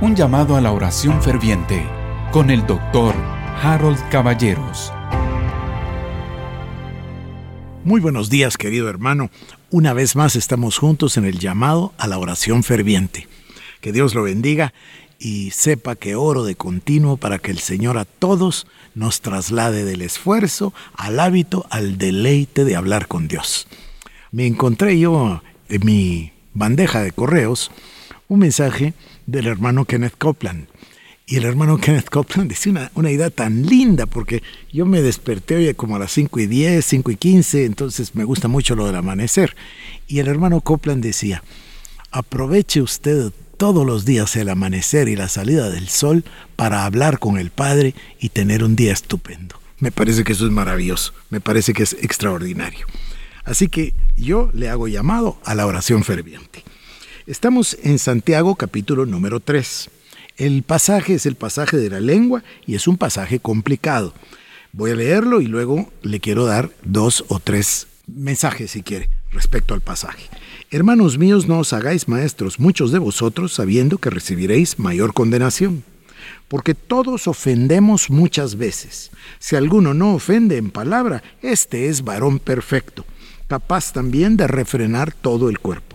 Un llamado a la oración ferviente con el doctor Harold Caballeros. Muy buenos días, querido hermano. Una vez más estamos juntos en el llamado a la oración ferviente. Que Dios lo bendiga y sepa que oro de continuo para que el Señor a todos nos traslade del esfuerzo al hábito, al deleite de hablar con Dios. Me encontré yo en mi bandeja de correos un mensaje del hermano Kenneth Copeland. Y el hermano Kenneth Copeland decía una, idea tan linda, porque yo me desperté hoy como a las 5 y 10, 5 y 15, entonces me gusta mucho lo del amanecer. Y el hermano Copeland decía, aproveche usted todos los días el amanecer y la salida del sol para hablar con el Padre y tener un día estupendo. Me parece que eso es maravilloso, me parece que es extraordinario. Así que yo le hago llamado a la oración ferviente. Estamos en Santiago capítulo número 3. El pasaje es el pasaje de la lengua y es un pasaje complicado. Voy a leerlo y luego le quiero dar dos o tres mensajes, si quiere, respecto al pasaje. Hermanos míos, no os hagáis maestros muchos de vosotros sabiendo que recibiréis mayor condenación. Porque todos ofendemos muchas veces. Si alguno no ofende en palabra, este es varón perfecto, capaz también de refrenar todo el cuerpo.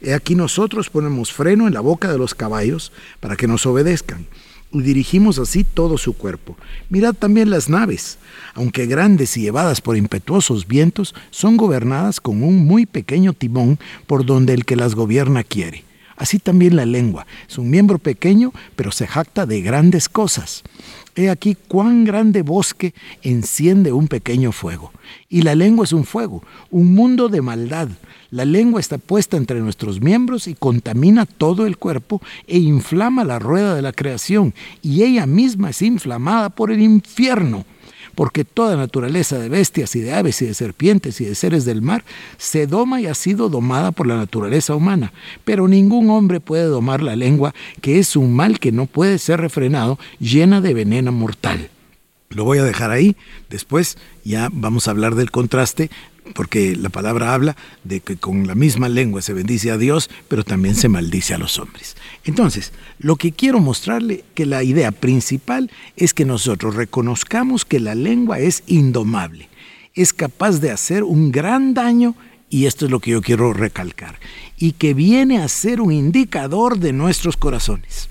He aquí nosotros ponemos freno en la boca de los caballos para que nos obedezcan y dirigimos así todo su cuerpo. Mirad también las naves, aunque grandes y llevadas por impetuosos vientos, son gobernadas con un muy pequeño timón por donde el que las gobierna quiere. Así también la lengua, es un miembro pequeño, pero se jacta de grandes cosas. He aquí cuán grande bosque enciende un pequeño fuego. Y la lengua es un fuego, un mundo de maldad. La lengua está puesta entre nuestros miembros y contamina todo el cuerpo e inflama la rueda de la creación. Y ella misma es inflamada por el infierno porque toda naturaleza de bestias y de aves y de serpientes y de seres del mar se doma y ha sido domada por la naturaleza humana, pero ningún hombre puede domar la lengua, que es un mal que no puede ser refrenado, llena de veneno mortal. Lo voy a dejar ahí, después ya vamos a hablar del contraste porque la palabra habla de que con la misma lengua se bendice a Dios, pero también se maldice a los hombres. Entonces, lo que quiero mostrarle que la idea principal es que nosotros reconozcamos que la lengua es indomable, es capaz de hacer un gran daño y esto es lo que yo quiero recalcar, y que viene a ser un indicador de nuestros corazones.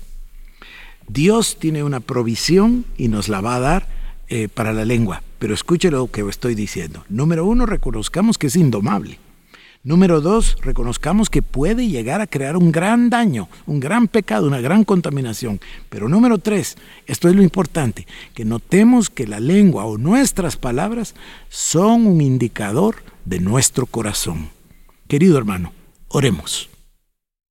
Dios tiene una provisión y nos la va a dar eh, para la lengua, pero escuche lo que estoy diciendo. Número uno, reconozcamos que es indomable. Número dos, reconozcamos que puede llegar a crear un gran daño, un gran pecado, una gran contaminación. Pero número tres, esto es lo importante, que notemos que la lengua o nuestras palabras son un indicador de nuestro corazón. Querido hermano, oremos.